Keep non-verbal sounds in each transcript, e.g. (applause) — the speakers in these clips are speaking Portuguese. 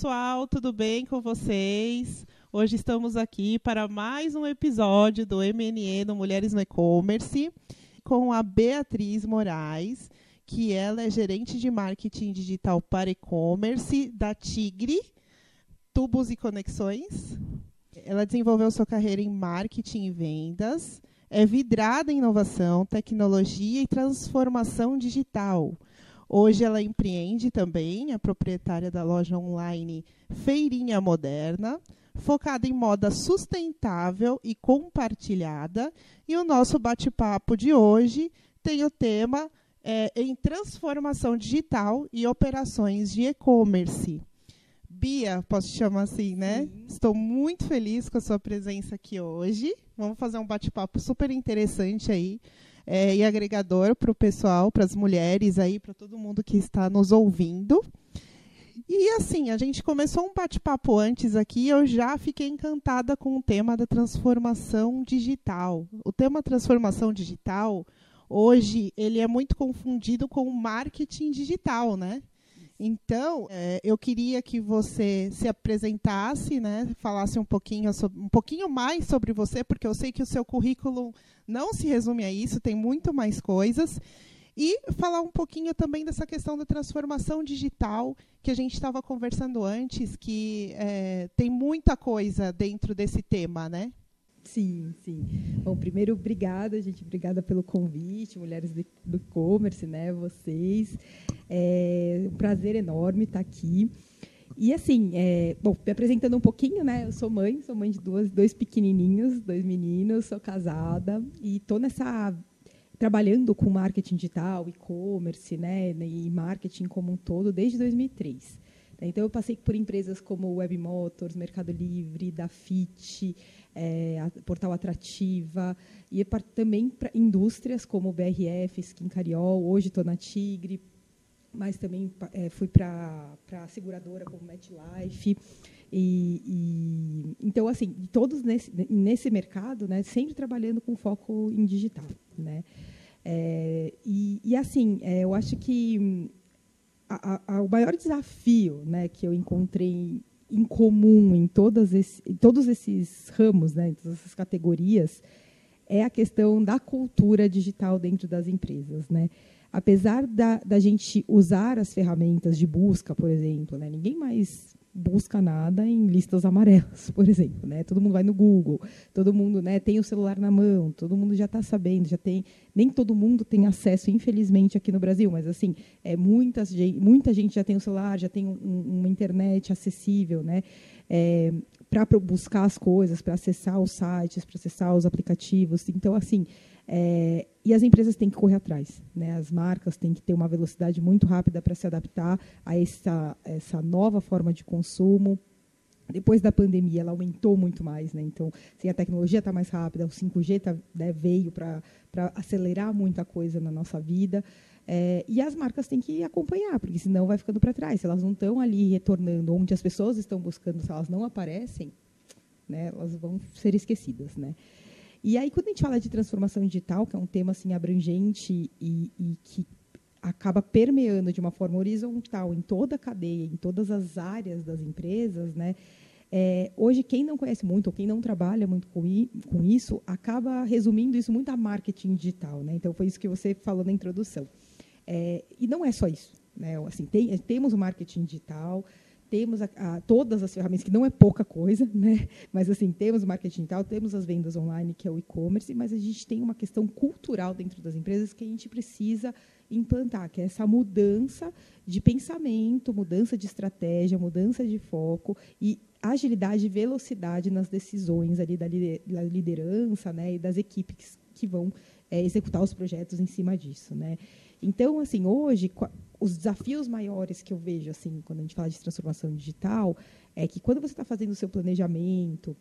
Pessoal, tudo bem com vocês? Hoje estamos aqui para mais um episódio do MNE no Mulheres no E-Commerce com a Beatriz Moraes, que ela é gerente de marketing digital para e-commerce da Tigre, Tubos e Conexões. Ela desenvolveu sua carreira em marketing e vendas, é vidrada em inovação, tecnologia e transformação digital. Hoje ela empreende também, é proprietária da loja online Feirinha Moderna, focada em moda sustentável e compartilhada. E o nosso bate-papo de hoje tem o tema é, em transformação digital e operações de e-commerce. Bia, posso te chamar assim, né? Sim. Estou muito feliz com a sua presença aqui hoje. Vamos fazer um bate-papo super interessante aí é, e agregador para o pessoal, para as mulheres aí, para todo mundo que está nos ouvindo. E assim, a gente começou um bate-papo antes aqui, eu já fiquei encantada com o tema da transformação digital. O tema transformação digital, hoje, ele é muito confundido com o marketing digital, né? Então, é, eu queria que você se apresentasse, né, falasse um pouquinho, sobre, um pouquinho mais sobre você, porque eu sei que o seu currículo não se resume a isso, tem muito mais coisas. E falar um pouquinho também dessa questão da transformação digital que a gente estava conversando antes, que é, tem muita coisa dentro desse tema, né? Sim, sim. Bom, primeiro, obrigada, gente. Obrigada pelo convite, Mulheres do E-Commerce, né? Vocês. É um prazer enorme estar aqui. E assim, é, bom, me apresentando um pouquinho, né? Eu sou mãe, sou mãe de duas, dois pequenininhos, dois meninos, sou casada e estou nessa trabalhando com marketing digital, e-commerce, né, e marketing como um todo desde 2003. Então eu passei por empresas como Web Motors, Mercado Livre, Dafit, é, Portal Atrativa, e também para indústrias como BRF, Skin Cariol, hoje estou na Tigre, mas também é, fui para a seguradora como MetLife. E, e, então, assim, todos nesse, nesse mercado, né, sempre trabalhando com foco em digital. Né? É, e, e, assim, eu acho que a, a, o maior desafio né, que eu encontrei em comum em, todas esse, em todos esses ramos, né, em todas essas categorias, é a questão da cultura digital dentro das empresas. Né? Apesar da, da gente usar as ferramentas de busca, por exemplo, né, ninguém mais busca nada em listas amarelas, (laughs) por exemplo, né? Todo mundo vai no Google, todo mundo, né, tem o celular na mão, todo mundo já está sabendo, já tem, nem todo mundo tem acesso, infelizmente, aqui no Brasil, mas assim, é muitas, muita gente já tem o celular, já tem um, uma internet acessível, né? É, para buscar as coisas, para acessar os sites, para acessar os aplicativos. Então, assim, é, e as empresas têm que correr atrás. Né? As marcas têm que ter uma velocidade muito rápida para se adaptar a essa, essa nova forma de consumo. Depois da pandemia, ela aumentou muito mais. Né? Então, assim, a tecnologia está mais rápida, o 5G tá, né, veio para acelerar muita coisa na nossa vida. É, e as marcas têm que acompanhar, porque senão vai ficando para trás. Se elas não estão ali retornando onde as pessoas estão buscando, se elas não aparecem, né, elas vão ser esquecidas. Né? E aí, quando a gente fala de transformação digital, que é um tema assim abrangente e, e que acaba permeando de uma forma horizontal em toda a cadeia, em todas as áreas das empresas, né? É, hoje, quem não conhece muito ou quem não trabalha muito com, i, com, isso, acaba resumindo isso muito a marketing digital. Né? Então, foi isso que você falou na introdução. É, e não é só isso. Né? Assim, tem, temos o marketing digital, temos a, a, todas as ferramentas, que não é pouca coisa, (laughs) né? mas assim, temos o marketing digital, temos as vendas online, que é o e-commerce, mas a gente tem uma questão cultural dentro das empresas que a gente precisa implantar, que é essa mudança de pensamento, mudança de estratégia, mudança de foco e agilidade e velocidade nas decisões ali da liderança né? e das equipes que vão é, executar os projetos em cima disso. Né? Então, assim, hoje, os desafios maiores que eu vejo, assim, quando a gente fala de transformação digital, é que quando você está fazendo o seu planejamento,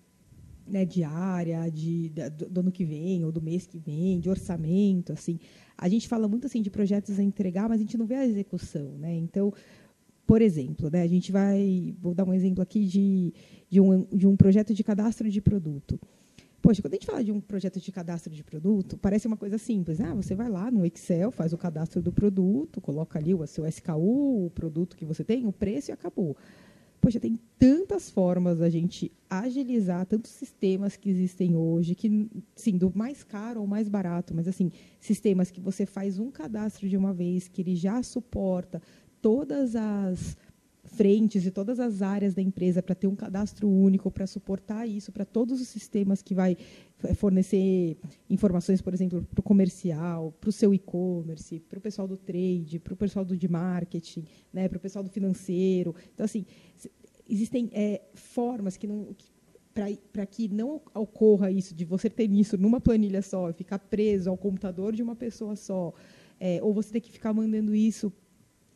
né, diária, de, de, do ano que vem ou do mês que vem, de orçamento, assim, a gente fala muito assim de projetos a entregar, mas a gente não vê a execução, né? Então, por exemplo, né, a gente vai, vou dar um exemplo aqui de, de, um, de um projeto de cadastro de produto. Poxa, quando a gente fala de um projeto de cadastro de produto, parece uma coisa simples. Ah, você vai lá no Excel, faz o cadastro do produto, coloca ali o seu SKU, o produto que você tem, o preço e acabou. poxa, tem tantas formas da gente agilizar tantos sistemas que existem hoje, que, sim, do mais caro ao mais barato, mas, assim, sistemas que você faz um cadastro de uma vez, que ele já suporta todas as frentes e todas as áreas da empresa para ter um cadastro único, para suportar isso, para todos os sistemas que vai fornecer informações, por exemplo, para o comercial, para o seu e-commerce, para o pessoal do trade, para o pessoal do de marketing, né, para o pessoal do financeiro. Então, assim, existem é, formas que não para que não ocorra isso de você ter isso numa planilha só, ficar preso ao computador de uma pessoa só, é, ou você ter que ficar mandando isso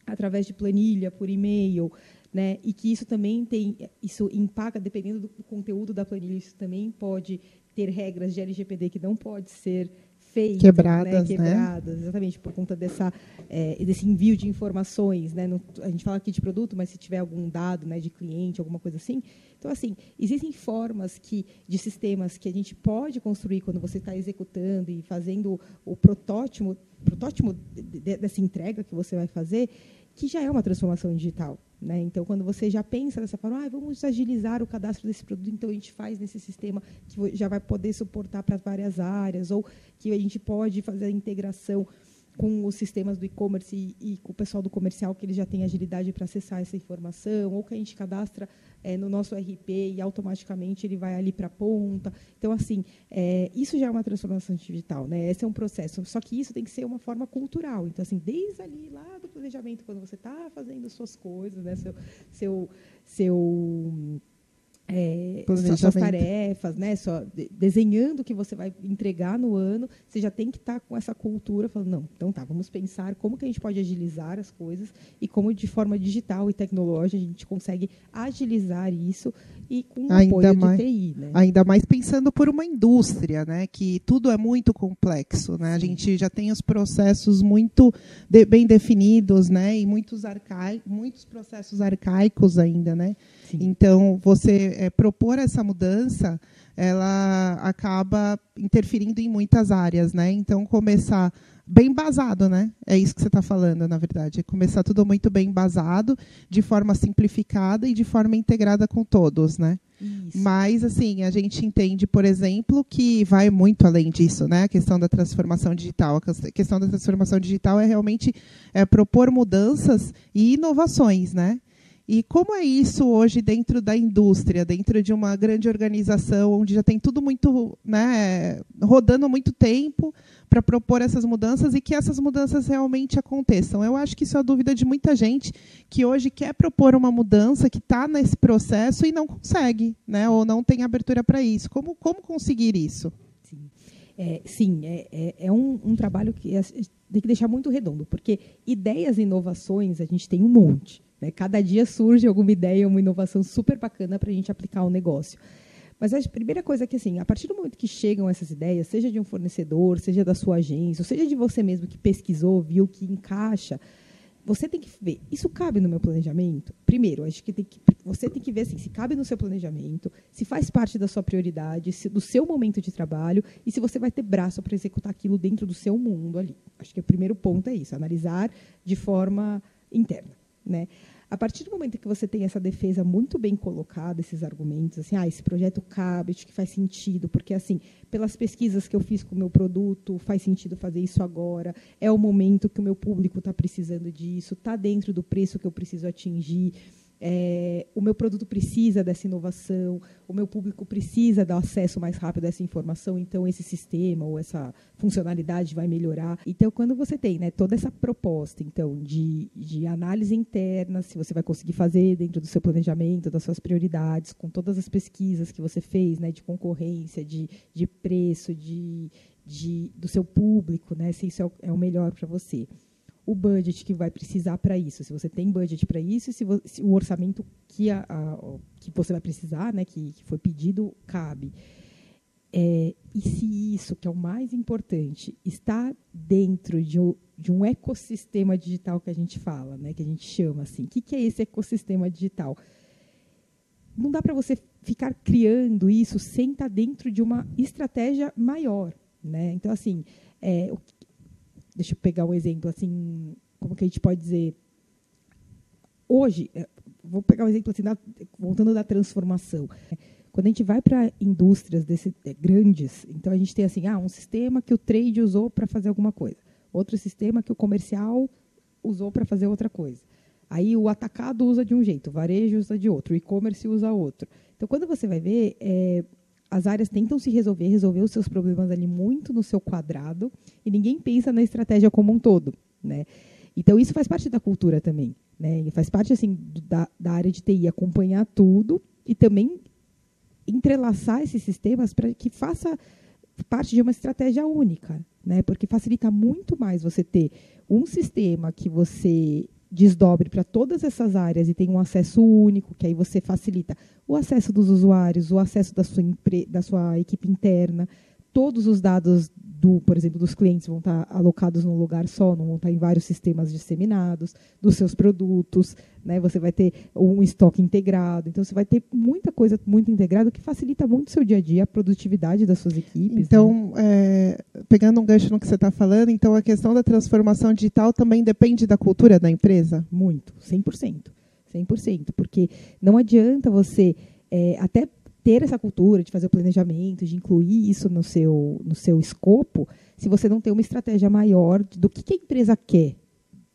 através de planilha, por e-mail, né? E que isso também tem, isso impacta, dependendo do conteúdo da planilha, isso também pode ter regras de LGPD que não pode ser feito, quebradas, né? quebradas, né? exatamente por conta dessa é, desse envio de informações, né? A gente fala aqui de produto, mas se tiver algum dado, né, de cliente, alguma coisa assim, então assim existem formas que de sistemas que a gente pode construir quando você está executando e fazendo o protótipo, protótipo dessa entrega que você vai fazer, que já é uma transformação digital. Né? Então, quando você já pensa dessa forma, ah, vamos agilizar o cadastro desse produto, então a gente faz nesse sistema que já vai poder suportar para várias áreas, ou que a gente pode fazer a integração com os sistemas do e-commerce e, e, com o pessoal do comercial, que eles já têm agilidade para acessar essa informação, ou que a gente cadastra é, no nosso RP e automaticamente ele vai ali para a ponta. Então, assim, é, isso já é uma transformação digital, né? Esse é um processo. Só que isso tem que ser uma forma cultural. Então, assim, desde ali lá do planejamento, quando você está fazendo suas coisas, né? Seu, seu, seu é, suas tarefas, né? Só desenhando o que você vai entregar no ano, você já tem que estar tá com essa cultura falando, não, então tá, vamos pensar como que a gente pode agilizar as coisas e como de forma digital e tecnológica a gente consegue agilizar isso e com ainda apoio mais, TI, né? Ainda mais pensando por uma indústria, né? Que tudo é muito complexo, né? A gente já tem os processos muito de, bem definidos, né? E muitos arcaicos, muitos processos arcaicos ainda, né? Sim. Então você é, propor essa mudança, ela acaba interferindo em muitas áreas, né? Então começar bem embasado, né? É isso que você está falando, na verdade. É começar tudo muito bem embasado, de forma simplificada e de forma integrada com todos, né? Isso. Mas, assim, a gente entende, por exemplo, que vai muito além disso, né? A questão da transformação digital. A questão da transformação digital é realmente é, propor mudanças e inovações, né? E como é isso hoje dentro da indústria, dentro de uma grande organização, onde já tem tudo muito né, rodando muito tempo para propor essas mudanças e que essas mudanças realmente aconteçam? Eu acho que isso é a dúvida de muita gente que hoje quer propor uma mudança, que está nesse processo e não consegue, né, ou não tem abertura para isso. Como, como conseguir isso? Sim, é, sim, é, é, é um, um, trabalho que é, tem que deixar muito redondo, porque ideias e inovações a gente tem um monte. Né? Cada dia surge alguma ideia, uma inovação super bacana para a gente aplicar ao negócio. Mas a primeira coisa é que, assim, a partir do momento que chegam essas ideias, seja de um fornecedor, seja da sua agência, ou seja de você mesmo que pesquisou, viu que encaixa, você tem que ver, isso cabe no meu planejamento? Primeiro, acho que, tem que você tem que ver assim, se cabe no seu planejamento, se faz parte da sua prioridade, se, do seu momento de trabalho e se você vai ter braço para executar aquilo dentro do seu mundo ali. Acho que o primeiro ponto é isso, analisar de forma interna. Né? A partir do momento que você tem essa defesa muito bem colocada, esses argumentos, assim, ah, esse projeto cabe, acho que faz sentido, porque assim, pelas pesquisas que eu fiz com o meu produto, faz sentido fazer isso agora, é o momento que o meu público está precisando disso, está dentro do preço que eu preciso atingir é, o meu produto precisa dessa inovação, o meu público precisa dar acesso mais rápido a essa informação, então esse sistema ou essa funcionalidade vai melhorar. Então, quando você tem né, toda essa proposta então de, de análise interna, se você vai conseguir fazer dentro do seu planejamento, das suas prioridades, com todas as pesquisas que você fez, né, de concorrência, de, de preço, de, de, do seu público, né, se isso é o, é o melhor para você o budget que vai precisar para isso, se você tem budget para isso, se, se, o orçamento que, a, a, que você vai precisar, né, que, que foi pedido, cabe. É, e se isso, que é o mais importante, está dentro de um, de um ecossistema digital que a gente fala, né, que a gente chama assim. O que, que é esse ecossistema digital? Não dá para você ficar criando isso sem estar tá dentro de uma estratégia maior. Né? Então, assim, é, deixa eu pegar um exemplo assim, como que a gente pode dizer? Hoje, é, vou pegar um exemplo assim, da, voltando da transformação. Quando a gente vai para indústrias desse, é, grandes, então a gente tem assim, ah, um sistema que o trade usou para fazer alguma coisa, outro sistema que o comercial usou para fazer outra coisa. Aí o atacado usa de um jeito, o varejo usa de outro, o e-commerce usa outro. Então, quando você vai ver, é, as áreas tentam se resolver, resolver os seus problemas ali muito no seu quadrado, e ninguém pensa na estratégia como um todo. Né? Então, isso faz parte da cultura também. Né? Faz parte assim, da, da área de TI acompanhar tudo e também entrelaçar esses sistemas para que faça parte de uma estratégia única, né? Porque facilita muito mais você ter um sistema que você desdobre para todas essas áreas e tem um acesso único, que aí você facilita o acesso dos usuários, o acesso da sua, da sua equipe interna, todos os dados do, por exemplo, dos clientes vão estar alocados num lugar só, não vão estar em vários sistemas disseminados, dos seus produtos, né? Você vai ter um estoque integrado, então você vai ter muita coisa muito integrada que facilita muito o seu dia a dia, a produtividade das suas equipes. Então, né? é, pegando um gancho no que você está falando, então a questão da transformação digital também depende da cultura da empresa? Muito, 100%. 100%, porque não adianta você é, até ter essa cultura de fazer o planejamento, de incluir isso no seu, no seu escopo, se você não tem uma estratégia maior do que, que a empresa quer.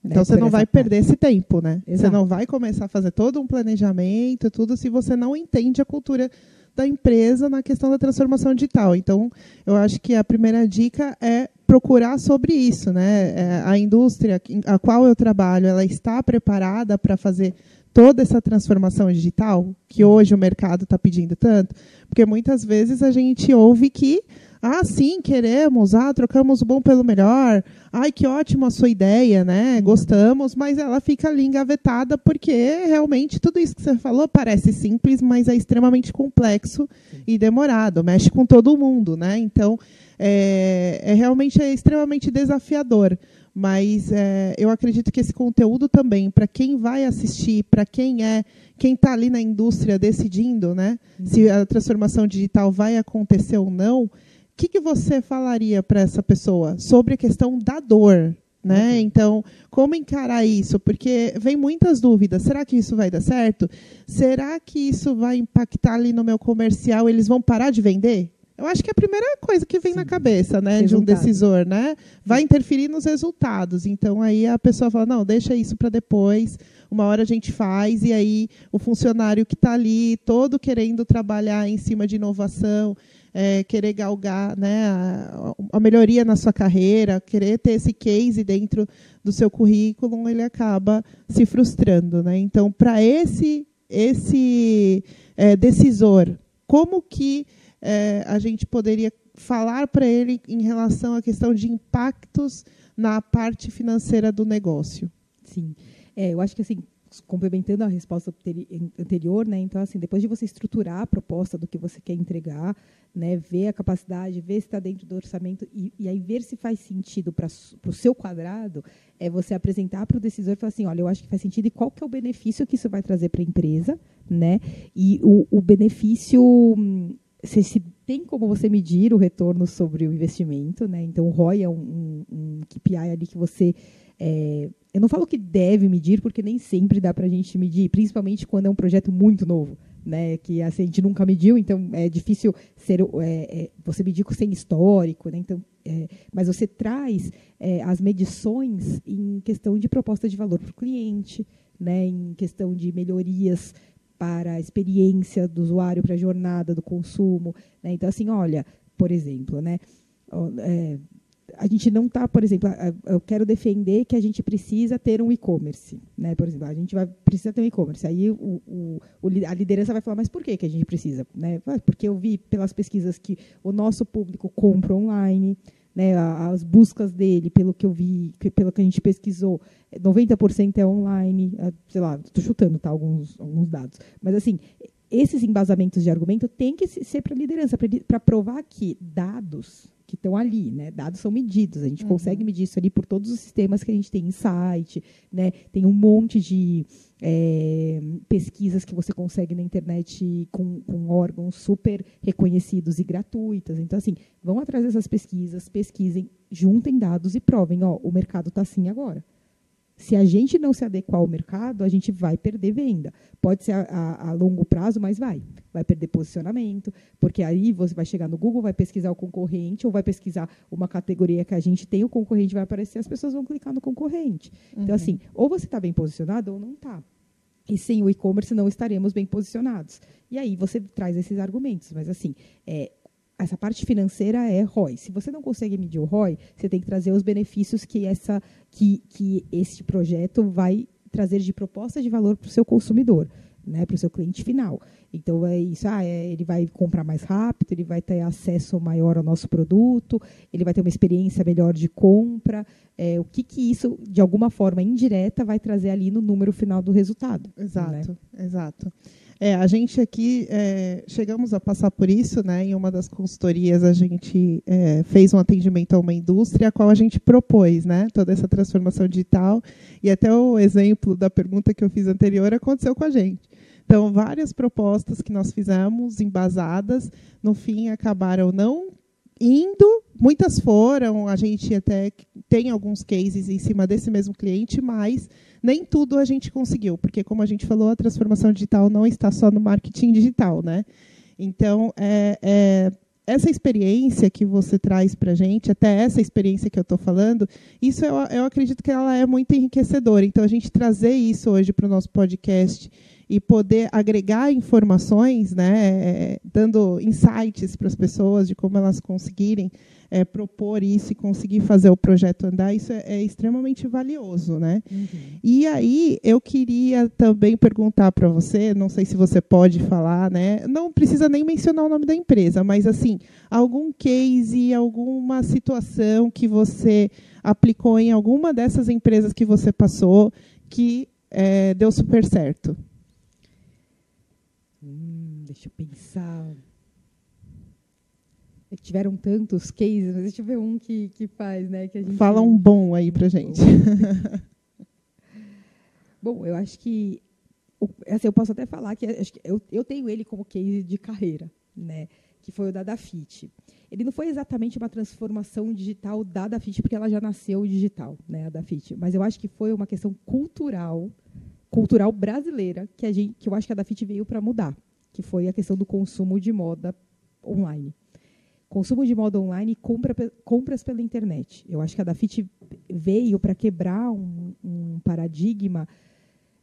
Né, então você não vai parte. perder esse tempo, né? Exato. Você não vai começar a fazer todo um planejamento, tudo, se você não entende a cultura da empresa na questão da transformação digital. Então, eu acho que a primeira dica é procurar sobre isso, né? É, a indústria a qual eu trabalho, ela está preparada para fazer toda essa transformação digital que hoje o mercado está pedindo tanto? Porque muitas vezes a gente ouve que, ah, sim, queremos, ah, trocamos o bom pelo melhor, ai, que ótima a sua ideia, né? Gostamos, mas ela fica ali engavetada porque realmente tudo isso que você falou parece simples, mas é extremamente complexo e demorado, mexe com todo mundo, né? Então, é, é realmente é extremamente desafiador. Mas é, eu acredito que esse conteúdo também, para quem vai assistir, para quem é, quem está ali na indústria decidindo, né, uhum. se a transformação digital vai acontecer ou não, o que, que você falaria para essa pessoa sobre a questão da dor? Né? Uhum. Então, como encarar isso? Porque vem muitas dúvidas. Será que isso vai dar certo? Será que isso vai impactar ali no meu comercial? Eles vão parar de vender? Eu acho que é a primeira coisa que vem Sim. na cabeça, né, de um decisor, né, vai interferir nos resultados. Então aí a pessoa fala, não, deixa isso para depois. Uma hora a gente faz e aí o funcionário que está ali, todo querendo trabalhar em cima de inovação, é, querer galgar, né, a, a melhoria na sua carreira, querer ter esse case dentro do seu currículo, ele acaba se frustrando, né. Então, para esse esse é, decisor, como que é, a gente poderia falar para ele em relação à questão de impactos na parte financeira do negócio. Sim. É, eu acho que assim, complementando a resposta anterior, né? Então, assim, depois de você estruturar a proposta do que você quer entregar, né, ver a capacidade, ver se está dentro do orçamento e, e, aí ver se faz sentido para o seu quadrado, é você apresentar para o decisor e falar assim, olha, eu acho que faz sentido e qual que é o benefício que isso vai trazer para a empresa, né? E o, o benefício hum, se, se, tem como você medir o retorno sobre o investimento, né? Então o ROI é um, um, um KPI ali que você é, eu não falo que deve medir, porque nem sempre dá para a gente medir, principalmente quando é um projeto muito novo, né? Que assim, a gente nunca mediu, então é difícil ser é, é, você medir sem histórico, né? Então, mas você traz as medições em questão de proposta de valor para o cliente, né? Em questão de melhorias para a experiência do usuário, para a jornada do consumo. Né? Então, assim, olha, por exemplo, né? É, a gente não está, por exemplo, eu quero defender que a gente precisa ter um e-commerce, né? Por exemplo, a gente vai precisa ter um e-commerce. Aí o, o, a liderança vai falar, mas por que, que a gente precisa? Né? Porque eu vi pelas pesquisas que o nosso público compra online, né, as buscas dele, pelo que eu vi, pelo que a gente pesquisou, 90% é online, sei lá, estou chutando tá, alguns, alguns dados. Mas, assim, esses embasamentos de argumento têm que ser para a liderança, para provar que dados que estão ali, né? Dados são medidos, a gente uhum. consegue medir isso ali por todos os sistemas que a gente tem em site, né? Tem um monte de é, pesquisas que você consegue na internet com, com, órgãos super reconhecidos e gratuitas. Então, assim, vão atrás dessas pesquisas, pesquisem, juntem dados e provem, ó, o mercado está assim agora. Se a gente não se adequar ao mercado, a gente vai perder venda. Pode ser a, a, a, longo prazo, mas vai. Vai perder posicionamento, porque aí você vai chegar no Google, vai pesquisar o concorrente, ou vai pesquisar uma categoria que a gente tem, o concorrente vai aparecer, as pessoas vão clicar no concorrente. Então, uhum. Então, assim, ou você está bem posicionado ou não está. E sem o e-commerce não estaremos bem posicionados. E aí você traz esses argumentos. Mas, assim, é, essa parte financeira é ROI. Se você não consegue medir o ROI, você tem que trazer os benefícios que, essa, que, que esse projeto vai trazer de proposta de valor para o seu consumidor, né, para o seu cliente final. Então é isso, ah, é, ele vai comprar mais rápido, ele vai ter acesso maior ao nosso produto, ele vai ter uma experiência melhor de compra. É, o que, que isso, de alguma forma indireta, vai trazer ali no número final do resultado. Exato, né? exato. É, a gente aqui é, chegamos a passar por isso, né? Em uma das consultorias a gente é, fez um atendimento a uma indústria a qual a gente propôs, né? Toda essa transformação digital e até o exemplo da pergunta que eu fiz anterior aconteceu com a gente. Então, várias propostas que nós fizemos, embasadas, no fim acabaram não indo, muitas foram, a gente até tem alguns cases em cima desse mesmo cliente, mas nem tudo a gente conseguiu, porque como a gente falou, a transformação digital não está só no marketing digital, né? Então, é, é essa experiência que você traz para a gente, até essa experiência que eu estou falando, isso eu, eu acredito que ela é muito enriquecedora. Então, a gente trazer isso hoje para o nosso podcast e poder agregar informações, né, é, dando insights para as pessoas de como elas conseguirem é, propor isso e conseguir fazer o projeto andar, isso é, é extremamente valioso, né? Uhum. E aí eu queria também perguntar para você, não sei se você pode falar, né? Não precisa nem mencionar o nome da empresa, mas assim, algum case, alguma situação que você aplicou em alguma dessas empresas que você passou que é, deu super certo. Hum, deixa eu pensar. É tiveram tantos cases, mas deixa eu ver um que, que faz, né? Que a gente... Fala um bom aí pra gente. (laughs) bom, eu acho que. Assim, eu posso até falar que, que eu, eu tenho ele como case de carreira, né? Que foi o da Dafit. Ele não foi exatamente uma transformação digital da Dafit, porque ela já nasceu digital, né? A Dafit. Mas eu acho que foi uma questão cultural, cultural brasileira, que, a gente, que eu acho que a Dafit veio para mudar, que foi a questão do consumo de moda online consumo de moda online e compra, compras pela internet. Eu acho que a Dafit veio para quebrar um, um paradigma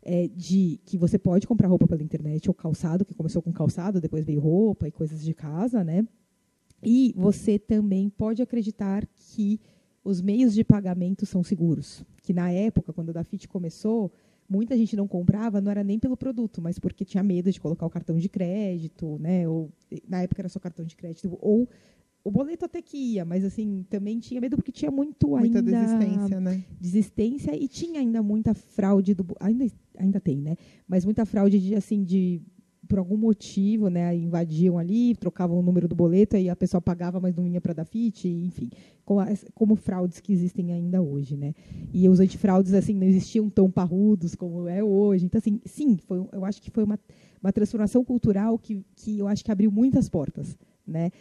é, de que você pode comprar roupa pela internet ou calçado, que começou com calçado, depois veio roupa e coisas de casa, né? E você também pode acreditar que os meios de pagamento são seguros. Que na época, quando a Dafit começou, muita gente não comprava, não era nem pelo produto, mas porque tinha medo de colocar o cartão de crédito, né? Ou na época era só cartão de crédito, ou o boleto até que ia, mas assim, também tinha medo porque tinha muito muita ainda desistência, né? Desistência e tinha ainda muita fraude do ainda ainda tem, né? Mas muita fraude de assim de por algum motivo, né, invadiam ali, trocavam o número do boleto e a pessoa pagava, mas não ia para dar FIT, enfim, como, como, fraudes que existem ainda hoje, né? E os antifraudes assim não existiam tão parrudos como é hoje. Então assim, sim, foi, eu acho que foi uma, uma transformação cultural que, que eu acho que abriu muitas portas, né?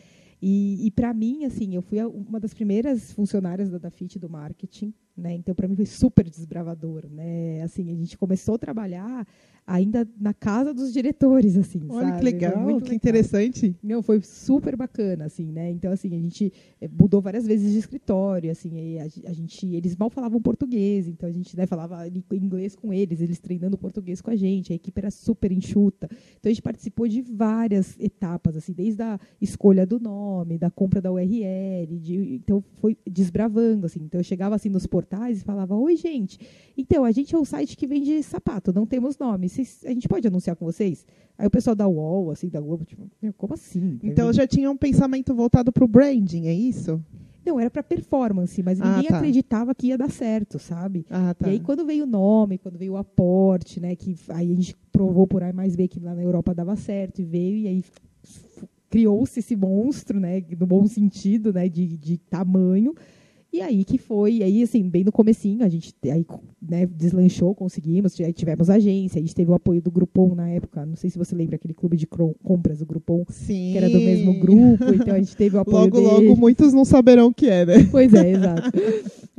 E, e para mim, assim, eu fui uma das primeiras funcionárias da Dafit do marketing, né? Então, para mim foi super desbravador, né? Assim, a gente começou a trabalhar ainda na casa dos diretores, assim, Olha sabe? que legal, que legal. interessante. Não, foi super bacana, assim, né? Então, assim, a gente eh, mudou várias vezes de escritório, assim, a, gente, eles mal falavam português, então a gente né, falava inglês com eles, eles treinando português com a gente, a equipe era super enxuta. Então, a gente participou de várias etapas, assim, desde a escolha do nome, da compra da URL, de, então foi desbravando, assim. Então, eu chegava, assim, nos portais e falava, oi, gente, então, a gente é um site que vende sapato, não temos nome vocês, a gente pode anunciar com vocês? Aí o pessoal da UOL, assim, da Globo, tipo, como assim? Então já tinha um pensamento voltado para o branding, é isso? Não, era para performance, mas ah, ninguém tá. acreditava que ia dar certo, sabe? Ah, tá. E aí quando veio o nome, quando veio o aporte, né, que aí a gente provou por A mais B que lá na Europa dava certo e veio e aí criou-se esse monstro, né, no bom sentido, né, de, de tamanho. E aí que foi, aí assim, bem no comecinho, a gente aí, né, deslanchou, conseguimos, aí tivemos agência, a gente teve o apoio do Groupon na época, não sei se você lembra aquele clube de compras do Groupon, Sim. que era do mesmo grupo, então a gente teve o apoio Logo, deles. logo, muitos não saberão o que é, né? Pois é, exato.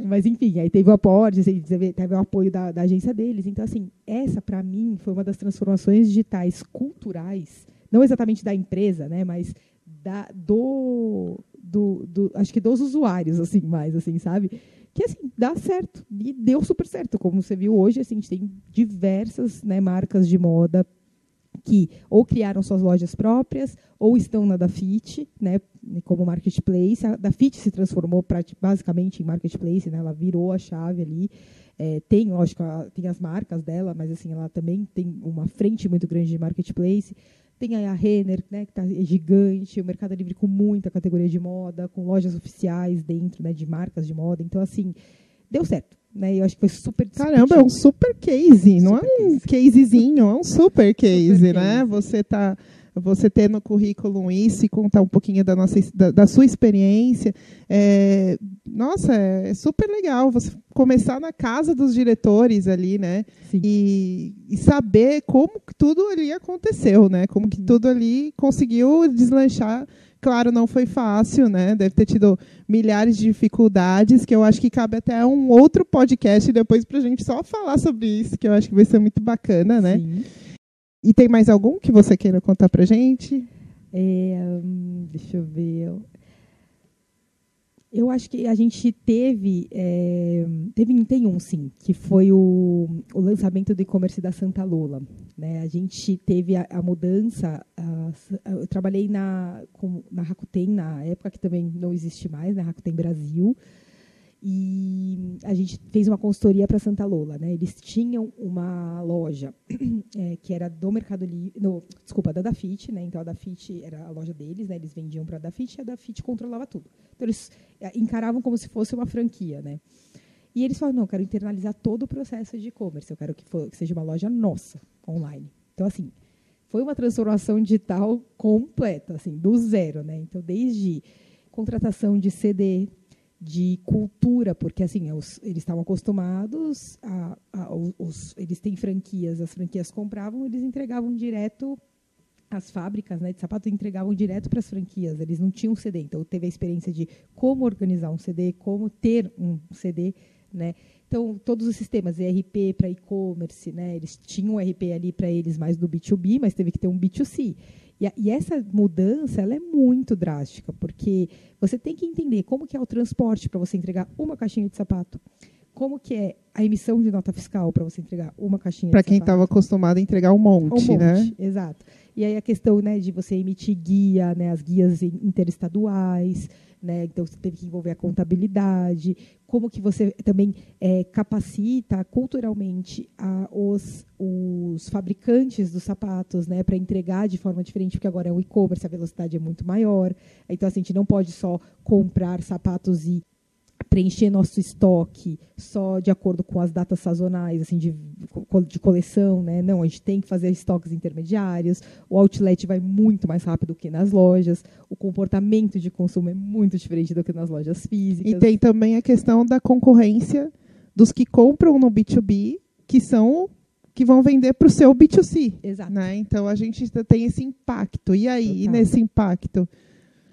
Mas, enfim, aí teve o aporte, teve o apoio da, da agência deles. Então, assim, essa, para mim, foi uma das transformações digitais culturais, não exatamente da empresa, né, mas da, do, do, do, acho que dos usuários, assim, mais, assim, sabe? Que, assim, dá certo. E deu super certo. Como você viu hoje, assim, a gente tem diversas né, marcas de moda que ou criaram suas lojas próprias ou estão na Dafit, né, como marketplace. A Dafit se transformou basicamente em marketplace, né, ela virou a chave ali. É, tem, lógico, tem as marcas dela, mas assim ela também tem uma frente muito grande de marketplace. Tem a Renner, né, que tá, é gigante, o Mercado Livre com muita categoria de moda, com lojas oficiais dentro né, de marcas de moda. Então, assim, deu certo. Né? Eu acho que foi super Caramba, é um super case, super não é um case. casezinho, é um super case, super né? Case. Você tá você ter no currículo isso e contar um pouquinho da, nossa, da, da sua experiência. É, nossa, é, super legal você começar na casa dos diretores ali, né? E, e, saber como tudo ali aconteceu, né? Como que uhum. tudo ali conseguiu deslanchar claro, não foi fácil, né? Deve ter tido milhares de dificuldades, que eu acho que cabe até um outro podcast depois para a gente só falar sobre isso, que eu acho que vai ser muito bacana, né? Sim. E tem mais algum que você queira contar para gente? É, hum, deixa eu ver. Eu acho que a gente teve, é, teve tem um sim, que foi o, o lançamento do e-commerce da Santa Lola. Né? A gente teve a, a mudança. A, eu trabalhei na, com, na Rakuten na época que também não existe mais, na né? Rakuten Brasil. E a gente fez uma consultoria para Santa Lola. Né? Eles tinham uma loja é, (clears throat) que era do Mercado Livre, no, desculpa, da Dafit, né? Então a Dafit era a loja deles, né? Eles vendiam para a Dafit e a Dafit controlava tudo. Então eles é, encaravam como se fosse uma franquia, né? E eles falaram, não, eu quero internalizar todo o processo de e-commerce, eu quero que, for, que seja uma loja nossa, online. Então, assim, foi uma transformação digital completa, assim, do zero, né? Então, desde contratação de CD, de cultura, porque assim os, eles estavam acostumados a, a os, eles têm franquias, as franquias compravam, eles entregavam direto as fábricas né, de sapato entregavam direto para as franquias, eles não tinham CD, então teve a experiência de como organizar um CD, como ter um CD, né? Então todos os sistemas ERP para e-commerce, né? Eles tinham um ERP ali para eles mais do B2B, mas teve que ter um B2C. E, a, e, essa mudança ela é muito drástica, porque você tem que entender como que é o transporte para você entregar uma caixinha de sapato, como que é a emissão de nota fiscal para você entregar uma caixinha Para quem estava acostumado a entregar um monte, um monte, né? Exato. E aí a questão né, de você emitir guia, né, as guias interestaduais, né, então você teve que envolver a contabilidade, como que você também é, capacita culturalmente a, os, os fabricantes dos sapatos né, para entregar de forma diferente, porque agora é o e-commerce, a velocidade é muito maior. Então, assim, a gente não pode só comprar sapatos e preencher nosso estoque só de acordo com as datas sazonais, assim, de, de coleção, né? Não, a gente tem que fazer estoques intermediários. O outlet vai muito mais rápido que nas lojas. O comportamento de consumo é muito diferente do que nas lojas físicas. E tem também a questão da concorrência dos que compram no B2B, que são que vão vender para o seu B2C. Exato. Né? Então a gente tem esse impacto. E aí, nesse impacto?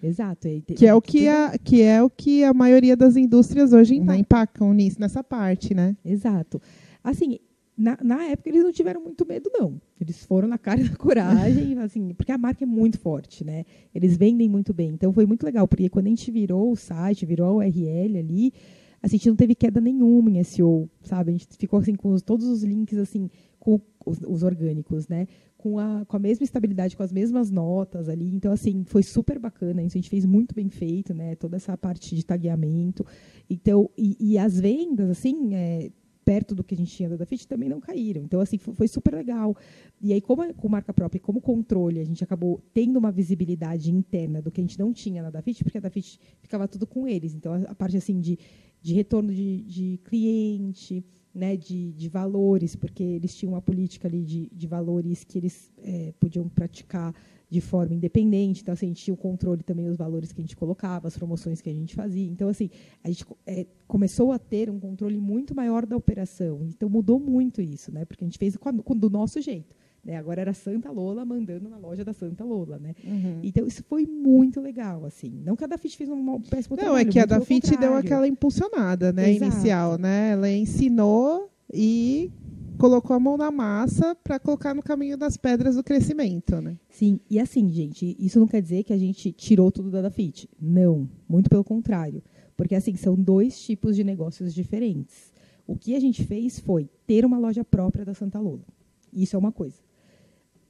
Exato. Que é, o que, a, que é o que a maioria das indústrias hoje né, impactam nisso, nessa parte, né? Exato. Assim, na, na, época eles não tiveram muito medo, não. Eles foram na cara da coragem, (laughs) assim, porque a marca é muito forte, né? Eles vendem muito bem. Então foi muito legal, porque quando a gente virou o site, virou a URL ali, a gente não teve queda nenhuma em SEO, sabe? A gente ficou assim com os, todos os links assim com os, os orgânicos, né? Com a, com a mesma estabilidade, com as mesmas notas ali. Então, assim, foi super bacana. Isso a gente fez muito bem feito, né? Toda essa parte de tagueamento. Então, e, e as vendas, assim, é, perto do que a gente tinha da Dafit, também não caíram. Então, assim, foi, foi super legal. E aí, como com marca própria e como controle, a gente acabou tendo uma visibilidade interna do que a gente não tinha na Dafit, porque a Dafit ficava tudo com eles. Então, a, a parte, assim, de, de retorno de, de cliente né, de, de valores, porque eles tinham uma política ali de, de valores que eles é, podiam praticar de forma independente. Então, assim, a gente tinha o controle também dos valores que a gente colocava, as promoções que a gente fazia. Então, assim, a gente é, começou a ter um controle muito maior da operação. Então, mudou muito isso, né? Porque a gente fez do nosso jeito. Né? Agora era Santa Lola mandando na loja da Santa Lola, né? Uhum. Então isso foi muito legal, assim. Não que a Dafit fez um péssimo Não, trabalho. é que a Dafit deu aquela impulsionada, né, Exato. inicial, né? Ela ensinou e colocou a mão na massa para colocar no caminho das pedras do crescimento, né? Sim, e assim, gente, isso não quer dizer que a gente tirou tudo da Dafit. Não, muito pelo contrário. Porque, assim, são dois tipos de negócios diferentes. O que a gente fez foi ter uma loja própria da Santa Lola. Isso é uma coisa.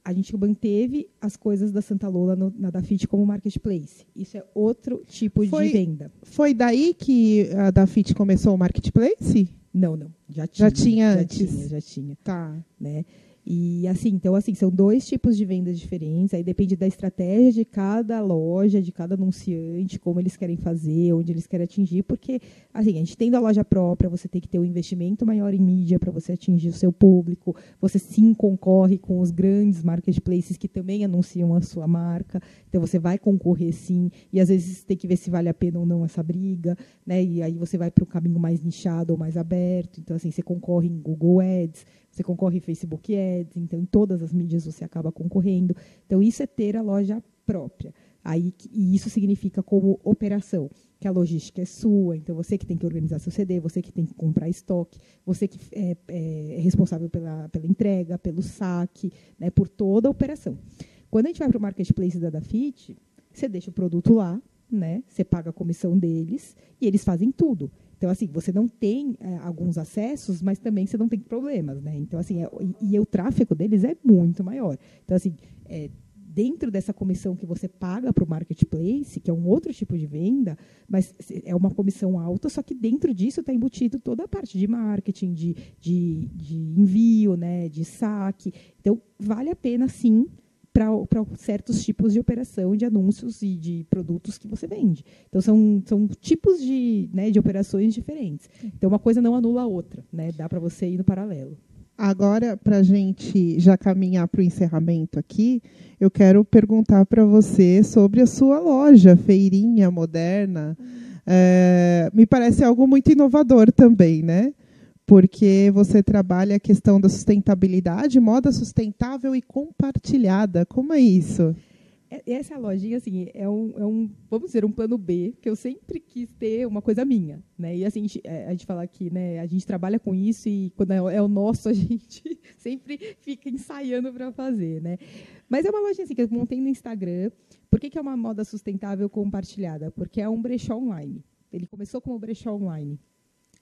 A gente manteve as coisas da Santa Lola no- na Dafit como marketplace. Isso é outro tipo Foi- de venda. Foi daí que a Dafit começou o marketplace? Não, não. Já tinha. Já tinha já antes. tinha, já tinha. Tá. né? E assim, então assim, são dois tipos de vendas diferentes, aí depende da estratégia de cada loja, de cada anunciante, como eles querem fazer, onde eles querem atingir, porque assim, a gente tendo a loja própria, você tem que ter um investimento maior em mídia para você atingir o seu público, você sim concorre com os grandes marketplaces que também anunciam a sua marca, então você vai concorrer sim, e às vezes tem que ver se vale a pena ou não essa briga, né? E aí você vai para um caminho mais nichado ou mais aberto, então assim, você concorre em Google Ads, você concorre Facebook Ads, então em todas as mídias você acaba concorrendo. Então isso é ter a loja própria. Aí, e isso significa como operação, que a logística é sua, então você que tem que organizar seu CD, você que tem que comprar estoque, você que é, é responsável pela, pela entrega, pelo saque, né, por toda a operação. Quando a gente vai para o marketplace da Dafit, você deixa o produto lá, né, você paga a comissão deles e eles fazem tudo. Então, assim, você não tem é, alguns acessos, mas também você não tem problemas, né? Então, assim, é- e, e o tráfego deles é muito maior. Então, assim, é, dentro dessa comissão que você paga para o marketplace, que é um outro tipo de venda, mas é uma comissão alta, só que dentro disso está embutido toda a parte de marketing, de, de, de envio, né, de saque. Então, vale a pena, sim, para certos tipos de operação, de anúncios e de produtos que você vende. Então, são, são tipos de, né, de operações diferentes. Então, uma coisa não anula a outra. Né? Dá para você ir no paralelo. Agora, para a gente já caminhar para o encerramento aqui, eu quero perguntar para você sobre a sua loja, feirinha moderna. É, me parece algo muito inovador também, né? Porque você trabalha a questão da sustentabilidade, moda sustentável e compartilhada. Como é isso? É- Essa lojinha, assim, é um, é um, vamos dizer, um plano B, que eu sempre quis ter uma coisa minha, né? E assim, a gente, é, fala aqui, né? A gente trabalha com isso e quando é, é o nosso, (laughs) a gente sempre fica ensaiando para fazer, né? Mas é uma lojinha assim, que eu montei no Instagram. Por que, que é uma moda sustentável compartilhada? Porque é um brechó online. Ele começou como brechó online.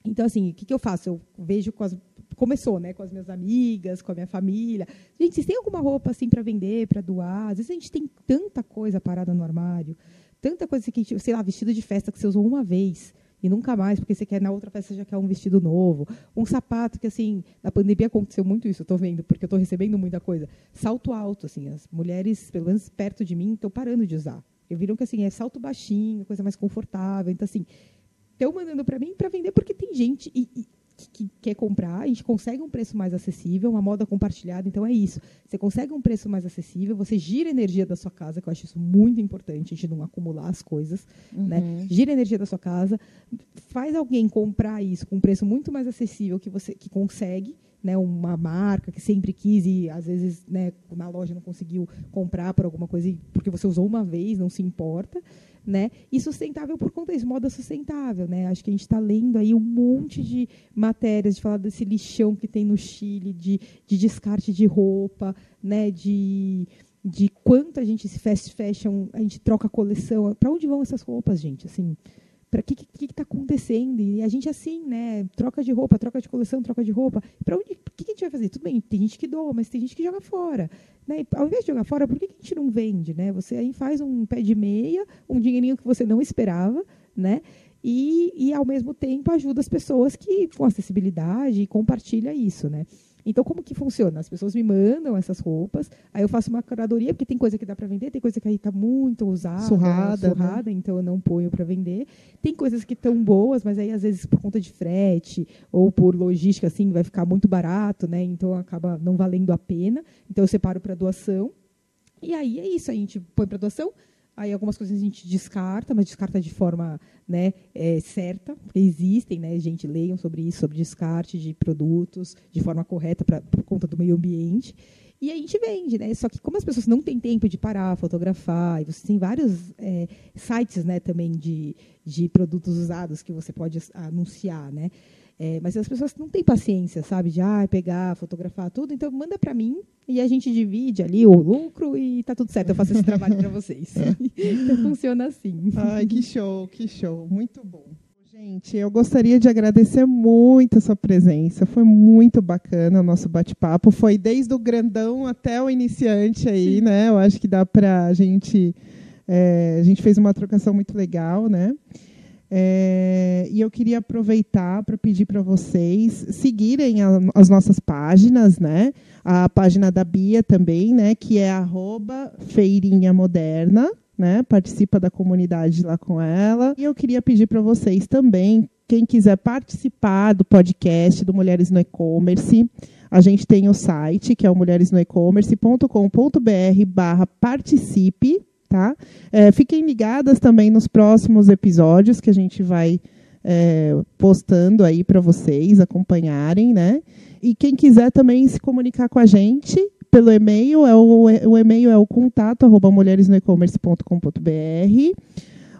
Então, assim, o que, que eu faço? Eu vejo com as. Começou, né? Com as minhas amigas, com a minha família. Gente, vocês têm alguma roupa assim para vender, para doar? Às vezes a gente tem tanta coisa parada no armário, tanta coisa que, sei lá, vestido de festa que você usou uma vez e nunca mais, porque você quer na outra festa você já quer um vestido novo, um sapato que assim, na pandemia aconteceu muito isso, eu tô vendo, porque eu tô recebendo muita coisa. Salto alto, assim, as mulheres, pelo menos perto de mim, estão parando de usar. Eu viram que assim, é salto baixinho, coisa mais confortável, então assim, estão mandando para mim para vender porque tem gente e, e, que, que quer comprar, a gente consegue um preço mais acessível, uma moda compartilhada, então é isso. Você consegue um preço mais acessível, você gira a energia da sua casa, que eu acho isso muito importante, a gente não acumular as coisas, né? Gira a energia da sua casa, faz alguém comprar isso com um preço muito mais acessível que você que consegue, né, uma marca que sempre quis e às vezes né, na loja não conseguiu comprar por alguma coisa porque você usou uma vez, não se importa, né? E sustentável por conta disso, moda sustentável, né? Acho que a gente está lendo aí um monte de matérias de falar desse lixão que tem no Chile, de, de descarte de roupa, né? De de quanto a gente se fast fashion, a gente troca coleção, para onde vão essas roupas, gente? Assim, para que que está acontecendo? E a gente assim, né? Troca de roupa, troca de coleção, troca de roupa. Para onde? O que, que a gente vai fazer? Tudo bem, tem gente que doa, mas tem gente que joga fora. Né? E, ao invés de jogar fora, por que, que a gente não vende, né? Você aí faz um pé de meia, um dinheirinho que você não esperava, né? E, e ao mesmo tempo ajuda as pessoas que com acessibilidade e compartilha isso, né? Então, como que funciona? As pessoas me mandam essas roupas, aí eu faço uma curadoria, porque tem coisa que dá para vender, tem coisa que aí está muito usada, Surrada, né? surrada então eu não ponho para vender. Tem coisas que estão boas, mas aí às vezes por conta de frete ou por logística, assim, vai ficar muito barato, né? Então acaba não valendo a pena. Então eu separo para doação. E aí é isso, a gente põe para doação. Aí algumas coisas a gente descarta, mas descarta de forma né, é, certa, porque existem, né, gente, leiam sobre isso, sobre descarte de produtos de forma correta pra, por conta do meio ambiente. E a gente vende, né? Só que como as pessoas não têm tempo de parar, fotografar, e você tem vários é, sites né, também de, de produtos usados que você pode anunciar, né? É, mas as pessoas não têm paciência, sabe? De ah, pegar, fotografar tudo. Então, manda para mim e a gente divide ali o lucro e tá tudo certo. Eu faço esse trabalho para vocês. (laughs) então, funciona assim. Ai, que show, que show. Muito bom. Gente, eu gostaria de agradecer muito a sua presença. Foi muito bacana o nosso bate-papo. Foi desde o grandão até o iniciante aí, Sim. né? Eu acho que dá para a gente. É, a gente fez uma trocação muito legal, né? É, e eu queria aproveitar para pedir para vocês seguirem a, as nossas páginas, né? A página da Bia também, né? Que é arroba Feirinha Moderna, né? Participa da comunidade lá com ela. E eu queria pedir para vocês também, quem quiser participar do podcast do Mulheres no E-Commerce, a gente tem o site, que é o mulheresnoecommerce.com.br barra participe, tá? É, fiquem ligadas também nos próximos episódios que a gente vai é, postando aí para vocês acompanharem, né? E quem quiser também se comunicar com a gente pelo e-mail, é o, o e-mail é o contato arroba mulheresnoecommerce.com.br.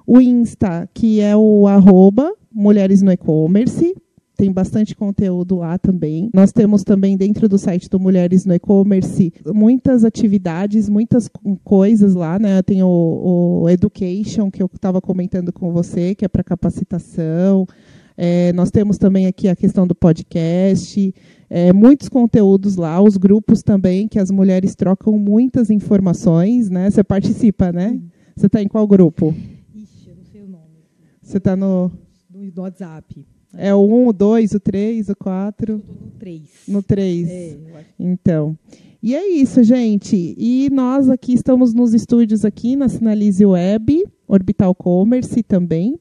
O Insta, que é o arroba mulheres no e-commerce tem bastante conteúdo lá também. Nós temos também dentro do site do Mulheres no E-Commerce muitas atividades, muitas coisas lá, né? Tem o, o Education, que eu estava comentando com você, que é para capacitação. É, nós temos também aqui a questão do podcast, é, muitos conteúdos lá, os grupos também, que as mulheres trocam muitas informações, né? Você participa, né? Você está em qual grupo? Ixi, eu não sei o nome. Você está no... Do WhatsApp. É o 1, o 2, o 3, o 4? No 3. No 3. É, então. E é isso, gente. E nós aqui estamos nos estúdios aqui na Sinalize Web, Orbital Commerce também.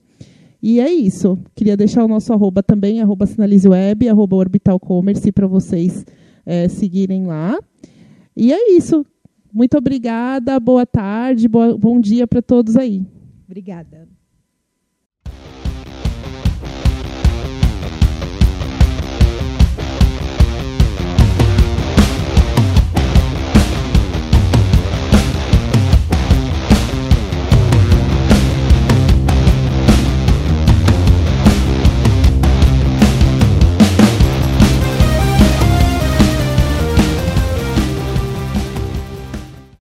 E é isso. Queria deixar o nosso arroba também, arroba Sinalize Web, arroba Orbital Commerce, para vocês é, seguirem lá. E é isso. Muito obrigada, boa tarde, boa, bom dia para todos aí. Obrigada.